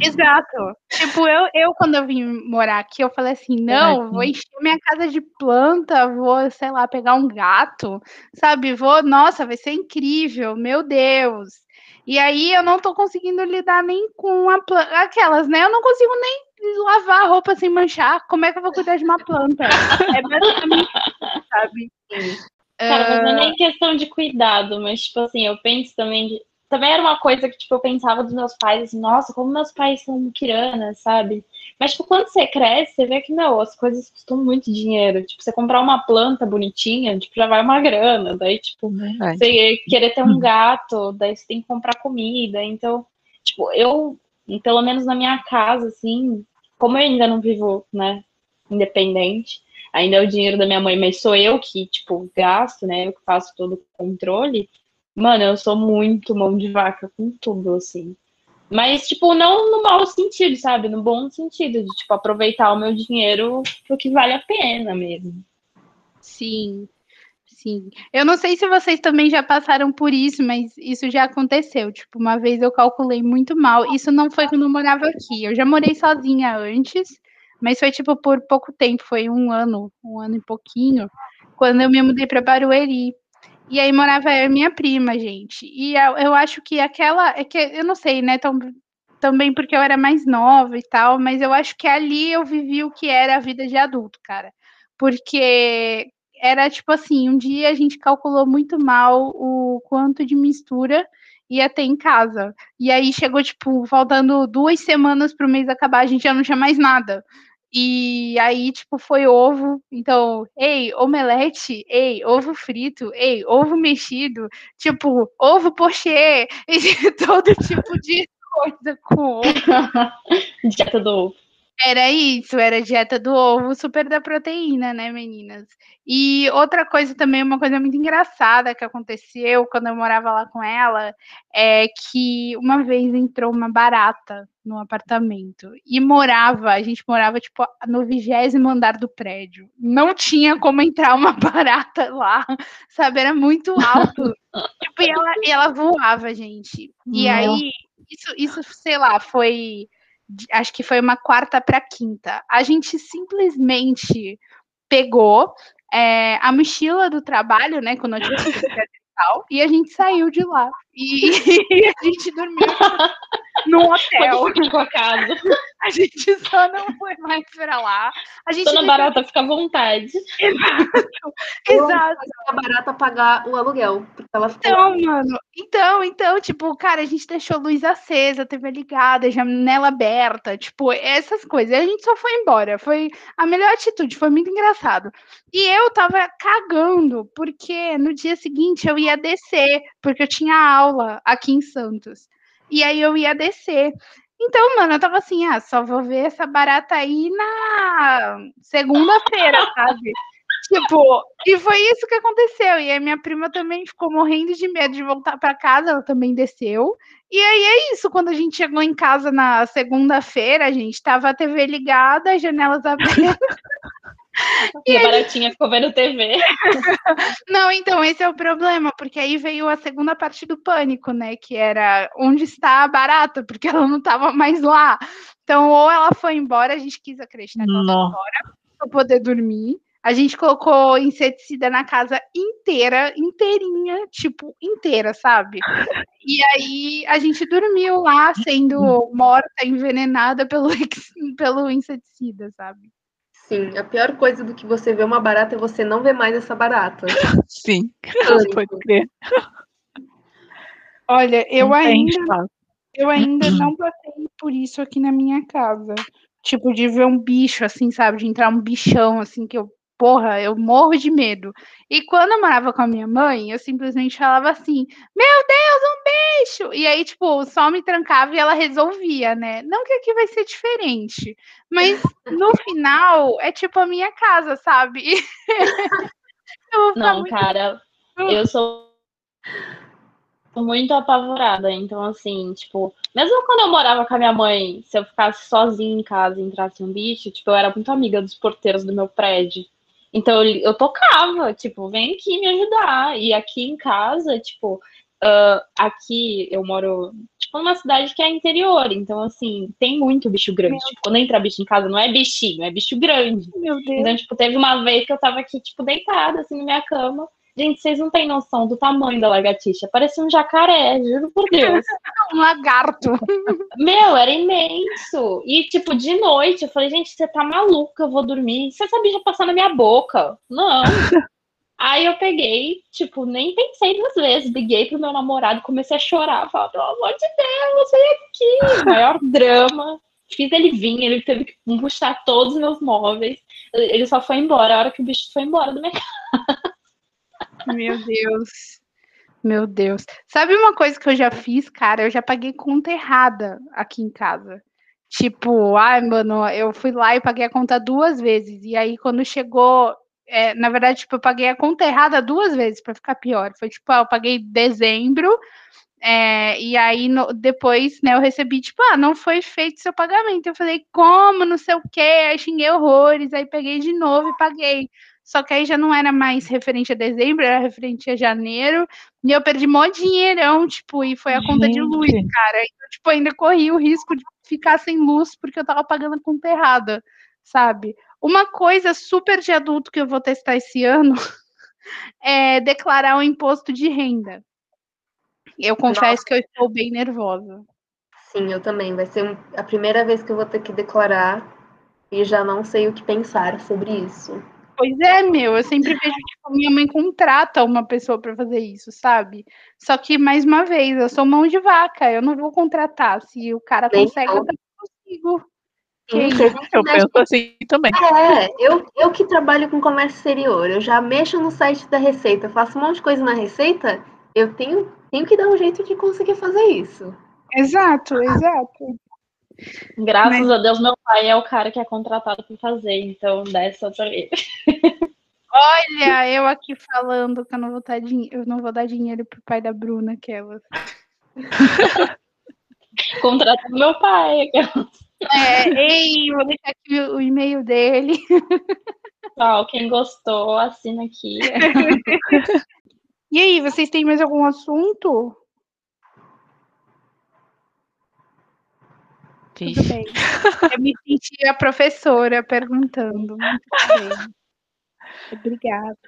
Exato. Tipo, eu, eu quando eu vim morar aqui, eu falei assim, não, vou encher minha casa de planta, vou, sei lá, pegar um gato, sabe? Vou, nossa, vai ser incrível, meu Deus. E aí eu não tô conseguindo lidar nem com a planta, aquelas, né? Eu não consigo nem lavar a roupa sem manchar. Como é que eu vou cuidar de uma planta? É basicamente, sabe? Cara, mas não é Ah, nem questão de cuidado, mas, tipo assim, eu penso também. Também era uma coisa que, tipo, eu pensava dos meus pais, assim, nossa, como meus pais são muquiranas, sabe? Mas, tipo, quando você cresce, você vê que, não, as coisas custam muito dinheiro. Tipo, você comprar uma planta bonitinha, tipo, já vai uma grana. Daí, tipo, Verdade. você querer ter um gato, daí você tem que comprar comida. Então, tipo, eu, pelo menos na minha casa, assim, como eu ainda não vivo, né, independente, ainda é o dinheiro da minha mãe, mas sou eu que, tipo, gasto, né, eu que faço todo o controle. Mano, eu sou muito mão de vaca com tudo, assim. Mas, tipo, não no mau sentido, sabe? No bom sentido, de, tipo, aproveitar o meu dinheiro pro que vale a pena mesmo. Sim, sim. Eu não sei se vocês também já passaram por isso, mas isso já aconteceu. Tipo, uma vez eu calculei muito mal. Isso não foi quando eu morava aqui. Eu já morei sozinha antes, mas foi tipo por pouco tempo, foi um ano, um ano e pouquinho, quando eu me mudei para Barueri. E aí morava eu minha prima, gente. E eu, eu acho que aquela, é que eu não sei, né, tam- também porque eu era mais nova e tal, mas eu acho que ali eu vivi o que era a vida de adulto, cara. Porque era tipo assim, um dia a gente calculou muito mal o quanto de mistura ia ter em casa. E aí chegou, tipo, faltando duas semanas para o mês acabar, a gente já não tinha mais nada. E aí, tipo, foi ovo. Então, ei, omelete, ei, ovo frito, ei, ovo mexido, tipo, ovo pochê, e todo tipo de coisa com ovo. Dieta do ovo. Era isso, era a dieta do ovo, super da proteína, né, meninas? E outra coisa também, uma coisa muito engraçada que aconteceu quando eu morava lá com ela, é que uma vez entrou uma barata no apartamento e morava, a gente morava tipo no vigésimo andar do prédio. Não tinha como entrar uma barata lá, sabe? Era muito alto. tipo, e ela, e ela voava, gente. E Nossa. aí, isso, isso, sei lá, foi acho que foi uma quarta para quinta. A gente simplesmente pegou é, a mochila do trabalho, né, com notícia e tal, e a gente saiu de lá. E, a gente dormiu num hotel. Com a casa. A gente só não foi mais pra lá. A gente Dona Barata fica à vontade. Exato. Exato. A barata pagar o aluguel. Porque ela ficou Então, mano, então, então, tipo, cara, a gente deixou luz acesa, TV ligada, janela aberta, tipo, essas coisas. E a gente só foi embora. Foi a melhor atitude, foi muito engraçado. E eu tava cagando, porque no dia seguinte eu ia descer, porque eu tinha aula aqui em Santos. E aí eu ia descer. Então, mano, eu tava assim, ah, só vou ver essa barata aí na segunda-feira, sabe? Tipo, e foi isso que aconteceu. E a minha prima também ficou morrendo de medo de voltar para casa, ela também desceu. E aí é isso, quando a gente chegou em casa na segunda-feira, a gente tava a TV ligada, as janelas abertas. E a baratinha ficou vendo TV. Não, então esse é o problema, porque aí veio a segunda parte do pânico, né? Que era onde está a barata, porque ela não estava mais lá. Então, ou ela foi embora, a gente quis acreditar que ela foi Não. embora para poder dormir. A gente colocou inseticida na casa inteira, inteirinha, tipo, inteira, sabe? E aí a gente dormiu lá sendo morta, envenenada pelo, pelo inseticida, sabe? Sim, a pior coisa do que você ver uma barata é você não ver mais essa barata. Sim, Pânico. pode crer. Olha, eu Não ainda. Eu ainda não passei por isso aqui na minha casa. Tipo, de ver um bicho, assim, sabe? De entrar um bichão, assim, que eu, porra, eu morro de medo. E quando eu morava com a minha mãe, eu simplesmente falava assim: Meu Deus, um bicho! E aí, tipo, só me trancava e ela resolvia, né? Não que aqui vai ser diferente, mas no final é tipo a minha casa, sabe? Não, muito cara, eu sou muito apavorada. Então, assim, tipo, mesmo quando eu morava com a minha mãe, se eu ficasse sozinha em casa e entrasse um bicho, tipo, eu era muito amiga dos porteiros do meu prédio. Então, eu, eu tocava, tipo, vem aqui me ajudar. E aqui em casa, tipo, ah, aqui eu moro, tipo, numa cidade que é interior. Então, assim, tem muito bicho grande. Tipo, quando entra bicho em casa, não é bichinho, é bicho grande. Meu Deus. Então, tipo, teve uma vez que eu tava aqui, tipo, deitada, assim, na minha cama. Gente, vocês não têm noção do tamanho da lagartixa. Parecia um jacaré, juro por Deus. Um lagarto. Meu, era imenso. E, tipo, de noite, eu falei, gente, você tá maluca, eu vou dormir. Você sabia já passar na minha boca? Não. Aí eu peguei, tipo, nem pensei duas vezes. Liguei pro meu namorado, comecei a chorar. Falei, pelo amor de Deus, vem aqui. Maior drama. Fiz ele vir, ele teve que puxar todos os meus móveis. Ele só foi embora a hora que o bicho foi embora do minha Meu Deus. Meu Deus. Sabe uma coisa que eu já fiz, cara? Eu já paguei conta errada aqui em casa. Tipo, ai, mano, eu fui lá e paguei a conta duas vezes. E aí, quando chegou. é, na verdade, tipo, eu paguei a conta errada duas vezes pra ficar pior. Foi tipo, ah, eu paguei dezembro. é, e aí, no- depois, né, eu recebi, tipo, ah, não foi feito seu pagamento. Eu falei, como? Não sei o quê. Aí xinguei horrores. Aí peguei de novo e paguei. Só que aí já não era mais referente a dezembro, era referente a janeiro. E eu perdi mó dinheirão, tipo, e foi a conta de luz, Gente. cara. Então, tipo, ainda corri o risco de ficar sem luz porque eu tava pagando a conta errada, sabe? Uma coisa super de adulto que eu vou testar esse ano é declarar o imposto de renda. Eu confesso que eu estou bem nervosa. Sim, eu também. Vai ser um- a primeira vez que eu vou ter que declarar e já não sei o que pensar sobre isso. Pois é, meu, eu sempre vejo, tipo, minha mãe contrata uma pessoa para fazer isso, sabe? Só que, mais uma vez, eu sou mão de vaca, eu não vou contratar. Se o cara Nem consegue, eu. eu também consigo. Que Sim, gente Eu penso assim também. É, eu, eu que trabalho com comércio exterior, eu já mexo no site da Receita, faço um monte de coisa na Receita, eu tenho, tenho que dar um jeito de conseguir fazer isso. Exato, exato. Graças a Deus, meu pai é o cara que é contratado para fazer, então dessa outra vez. Olha, eu aqui falando que eu não vou dar, din- eu não vou dar dinheiro pro pai da Bruna, aquela. Contrata meu pai. É, ei, vou deixar aqui o, o e-mail dele. Pessoal, quem gostou, assina aqui. E aí, vocês têm mais algum assunto? Tudo bem. Eu me senti a professora perguntando. Muito bem. Obrigada.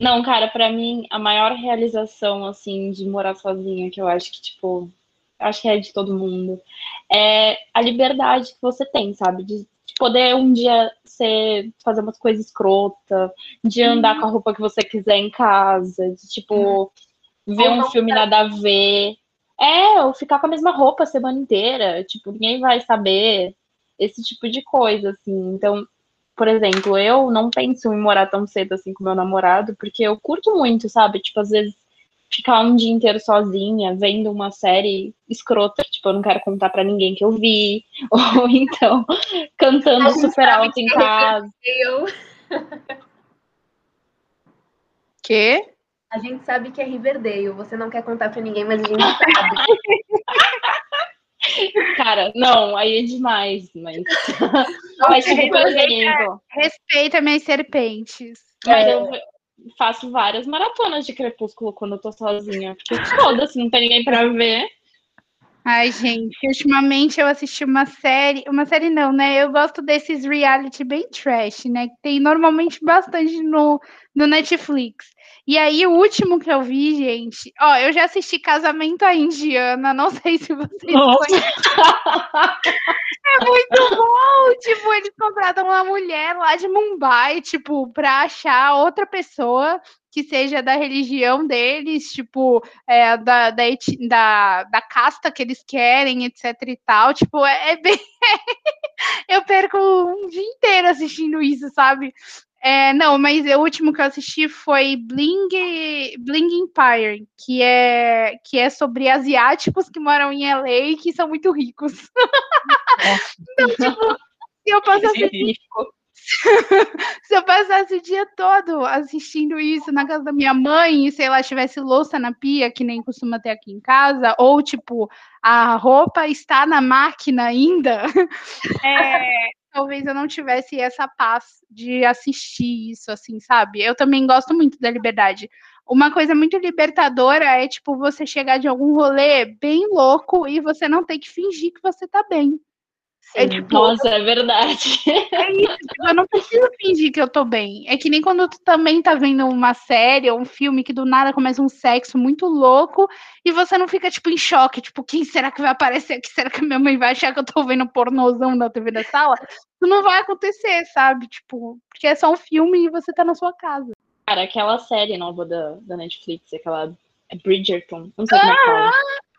Não, cara, pra mim, a maior realização, assim, de morar sozinha, que eu acho que, tipo, acho que é de todo mundo, é a liberdade que você tem, sabe? De, de poder um dia ser, fazer umas coisas escrota, de andar uhum. com a roupa que você quiser em casa, de tipo, uhum. ver um filme nada a ver. É, ou ficar com a mesma roupa a semana inteira, tipo, ninguém vai saber esse tipo de coisa, assim. Então, por exemplo, eu não penso em morar tão cedo assim com meu namorado, porque eu curto muito, sabe? Tipo, às vezes ficar um dia inteiro sozinha, vendo uma série escrota, tipo, eu não quero contar para ninguém que eu vi, ou então cantando super alto em casa. Eu. Que? A gente sabe que é Riverdale, você não quer contar para ninguém, mas a gente sabe. Cara, não, aí é demais, mas. mas tipo, por exemplo. Respeita minhas serpentes. Mas é... eu faço várias maratonas de crepúsculo quando eu tô sozinha. Porque foda-se, não tem ninguém pra ver. Ai, gente, ultimamente eu assisti uma série, uma série não, né? Eu gosto desses reality bem trash, né? Que tem normalmente bastante no, no Netflix. E aí, o último que eu vi, gente, ó, eu já assisti Casamento à Indiana, não sei se vocês conhecem. é muito bom! Tipo, eles contratam uma mulher lá de Mumbai, tipo, pra achar outra pessoa que seja da religião deles, tipo, é, da, da, da, da, casta que eles querem, etc e tal. Tipo, é, é bem. eu perco um dia inteiro assistindo isso, sabe? É, não, mas o último que eu assisti foi Bling, Bling Empire, que é, que é sobre asiáticos que moram em LA e que são muito ricos. então, tipo, se eu passasse, se eu passasse o dia todo assistindo isso na casa da minha mãe e, sei lá, tivesse louça na pia, que nem costuma ter aqui em casa, ou, tipo, a roupa está na máquina ainda, é, talvez eu não tivesse essa paz de assistir isso, assim, sabe? Eu também gosto muito da liberdade. Uma coisa muito libertadora é, tipo, você chegar de algum rolê bem louco e você não ter que fingir que você tá bem. É, tipo, Nossa, é verdade. É isso, tipo, eu não preciso fingir que eu tô bem. É que nem quando tu também tá vendo uma série ou um filme que do nada começa um sexo muito louco e você não fica, tipo, em choque. Tipo, quem será que vai aparecer aqui? Será que minha mãe vai achar que eu tô vendo pornozão na TV da sala? Isso não vai acontecer, sabe? Tipo, porque é só um filme e você tá na sua casa. Cara, aquela série nova da, da Netflix, aquela Bridgerton, não sei como é que fala.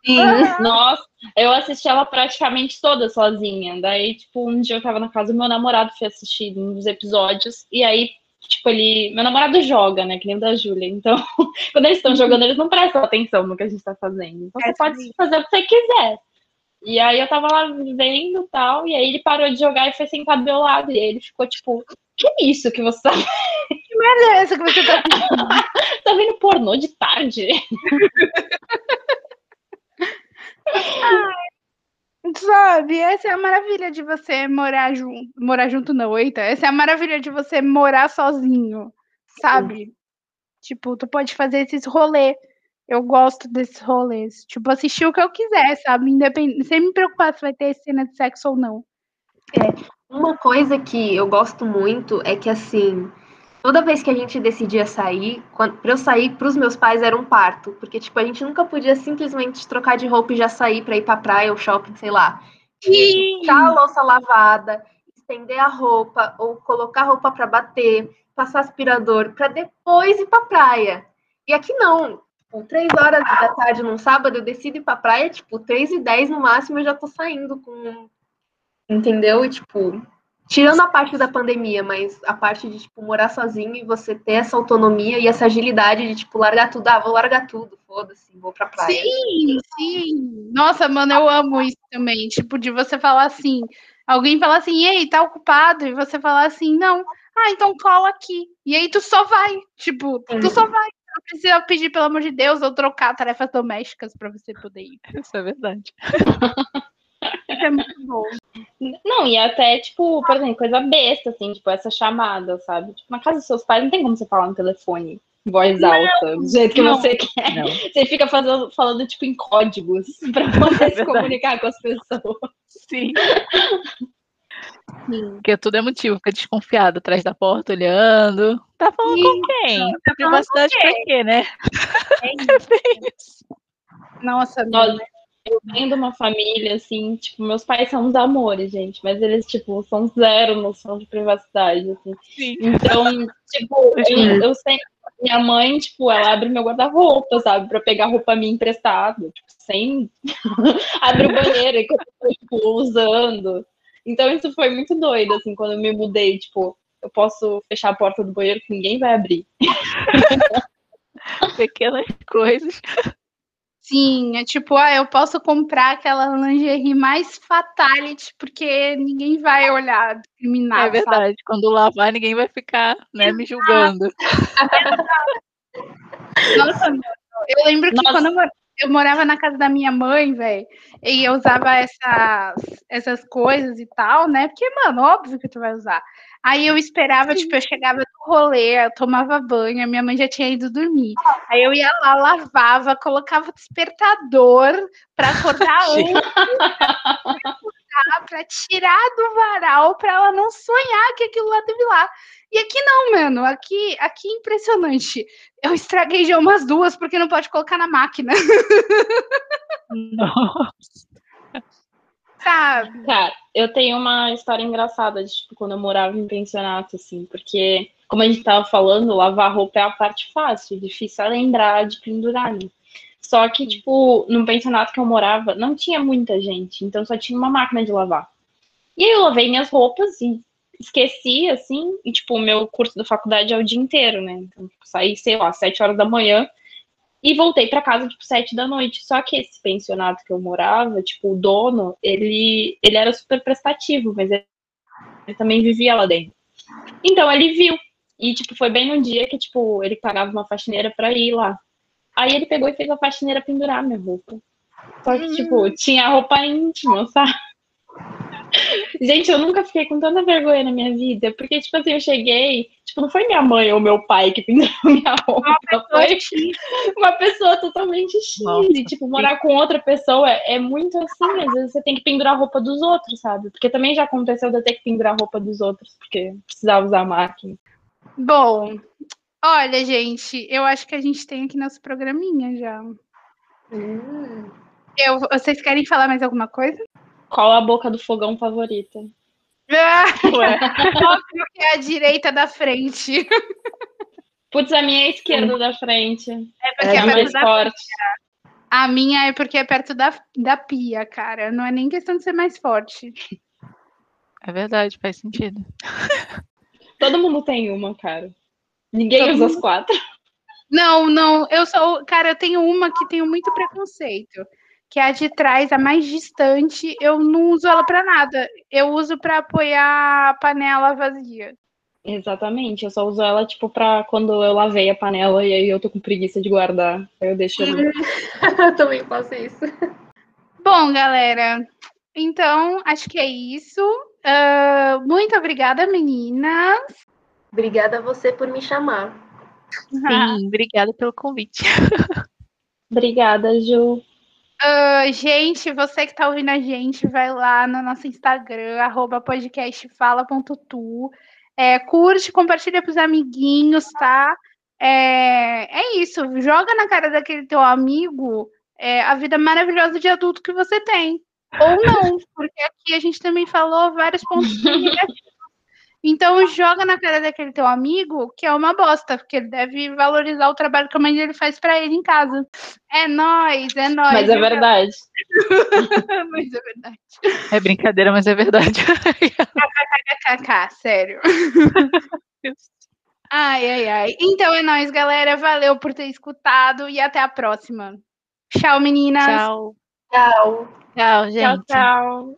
Sim, uhum. nossa, eu assisti ela praticamente toda sozinha. Daí, tipo, um dia eu tava na casa do meu namorado, fui assistir um dos episódios, e aí, tipo, ele. Meu namorado joga, né? Que nem o da Júlia. Então, quando eles estão jogando, eles não prestam atenção no que a gente tá fazendo. Então, você é pode fazer o que você quiser. E aí eu tava lá vendo tal, e aí ele parou de jogar e foi sentar do meu lado. E aí ele ficou tipo, que é isso que você tá Que merda é essa que você tá Tá vendo pornô de tarde? Sabe, essa é a maravilha de você morar junto. Morar junto não, eita. Essa é a maravilha de você morar sozinho, sabe? Tipo, tu pode fazer esses rolês. Eu gosto desses rolês. Tipo, assistir o que eu quiser, sabe? Independente, sem me preocupar se vai ter cena de sexo ou não. É, uma coisa que eu gosto muito é que, assim, toda vez que a gente decidia sair, para eu sair para os meus pais era um parto, porque tipo a gente nunca podia simplesmente trocar de roupa e já sair para ir para praia ou shopping, sei lá. Deixar a louça lavada, estender a roupa ou colocar a roupa para bater, passar aspirador para depois ir para praia. E aqui não. Tipo, três horas da tarde num sábado eu decido ir para praia, tipo, três e dez no máximo eu já tô saindo com entendeu? E tipo, Tirando a parte da pandemia, mas a parte de, tipo, morar sozinho e você ter essa autonomia e essa agilidade de, tipo, largar tudo. Ah, vou largar tudo, foda-se, vou pra praia. Sim, sim. Nossa, mano, eu amo isso também. Tipo, de você falar assim, alguém falar assim, ei, tá ocupado? E você falar assim, não. Ah, então cola aqui. E aí tu só vai. Tipo, tu só vai. Não precisa pedir, pelo amor de Deus, ou trocar tarefas domésticas para você poder ir. Isso é verdade. Isso é muito bom. Não, e até, tipo, por exemplo, coisa besta, assim, tipo, essa chamada, sabe? Tipo, na casa dos seus pais não tem como você falar no telefone, voz não, alta, do jeito que não, você quer. Não. Você fica fazendo, falando, tipo, em códigos pra poder é se comunicar com as pessoas. Sim. Sim. Porque tudo é motivo, fica desconfiado atrás da porta, olhando. Tá falando Sim. com quem? Tá Privacidade pra quê, né? É isso. Nossa, Nossa eu venho de uma família, assim, tipo, meus pais são uns amores, gente, mas eles, tipo, são zero noção de privacidade, assim. Sim. Então, tipo, eu, eu sempre. Minha mãe, tipo, ela abre meu guarda-roupa, sabe, pra pegar roupa minha emprestada, tipo, sem. abre o banheiro que eu tô, tipo, usando. Então, isso foi muito doido, assim, quando eu me mudei, tipo, eu posso fechar a porta do banheiro que ninguém vai abrir. Pequenas coisas. Sim, é tipo, ah, eu posso comprar aquela lingerie mais fatality, porque ninguém vai olhar discriminar. É verdade. Quando lavar, ninguém vai ficar né, me julgando. Nossa, eu lembro que Nossa. quando eu, eu, morava na casa da minha mãe, velho, e eu usava essas, essas coisas e tal, né? Porque, mano, óbvio que tu vai usar. Aí eu esperava, tipo, eu chegava do rolê, eu tomava banho, a minha mãe já tinha ido dormir. Aí eu ia lá, lavava, colocava despertador para acordar antes, para tirar do varal, para ela não sonhar que aquilo lá teve lá. E aqui não, mano, aqui, aqui é impressionante. Eu estraguei já umas duas porque não pode colocar na máquina. Nossa. Sabe? Cara, eu tenho uma história engraçada de tipo, quando eu morava em pensionato, assim, porque, como a gente tava falando, lavar roupa é a parte fácil, difícil é lembrar de pendurar, né? Só que, tipo, no pensionato que eu morava, não tinha muita gente, então só tinha uma máquina de lavar. E aí eu lavei minhas roupas e esqueci, assim, e, tipo, o meu curso da faculdade é o dia inteiro, né? Então, tipo, saí, sei lá, sete horas da manhã, e voltei para casa, tipo, sete da noite. Só que esse pensionato que eu morava, tipo, o dono, ele, ele era super prestativo, mas ele, ele também vivia lá dentro. Então, ele viu. E, tipo, foi bem no dia que, tipo, ele pagava uma faxineira pra ir lá. Aí ele pegou e fez a faxineira pendurar minha roupa. Só que, tipo, hum. tinha roupa íntima, sabe? Gente, eu nunca fiquei com tanta vergonha na minha vida, porque, tipo assim, eu cheguei, tipo, não foi minha mãe ou meu pai que pendurou minha roupa, foi uma pessoa totalmente X. E, tipo, morar com outra pessoa é, é muito assim, às vezes você tem que pendurar a roupa dos outros, sabe? Porque também já aconteceu de eu ter que pendurar a roupa dos outros, porque precisava usar a máquina. Bom, olha, gente, eu acho que a gente tem aqui nosso programinha já. Hum. Eu, vocês querem falar mais alguma coisa? Qual a boca do fogão favorita? Ah, óbvio que é a direita da frente. Putz, a minha é a esquerda da frente. É porque é, é mais forte. A minha é porque é perto da, da pia, cara. Não é nem questão de ser mais forte. É verdade, faz sentido. Todo mundo tem uma, cara. Ninguém usa as quatro. Não, não. Eu sou. Cara, eu tenho uma que tenho muito preconceito que é a de trás, a mais distante, eu não uso ela para nada. Eu uso para apoiar a panela vazia. Exatamente, eu só uso ela tipo para quando eu lavei a panela e aí eu tô com preguiça de guardar, aí eu deixo ali. eu também faço isso. Bom, galera, então acho que é isso. Uh, muito obrigada, meninas. Obrigada a você por me chamar. Sim, obrigada pelo convite. obrigada, Ju. Uh, gente, você que está ouvindo a gente, vai lá no nosso Instagram, arroba podcastfala.tu. É, curte, compartilha para os amiguinhos, tá? É, é isso, joga na cara daquele teu amigo é, a vida maravilhosa de adulto que você tem. Ou não, porque aqui a gente também falou vários pontos negativos então joga na cara daquele teu amigo que é uma bosta, porque ele deve valorizar o trabalho que a mãe dele faz para ele em casa. É nós, é nós. Mas é verdade. mas é verdade. É brincadeira, mas é verdade. KKKK, sério. Ai, ai, ai. Então é nóis, galera. Valeu por ter escutado e até a próxima. Tchau, meninas. Tchau. Tchau. Tchau, gente. Tchau, tchau.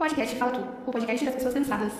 Podcast Fala Tu, o podcast das pessoas cansadas.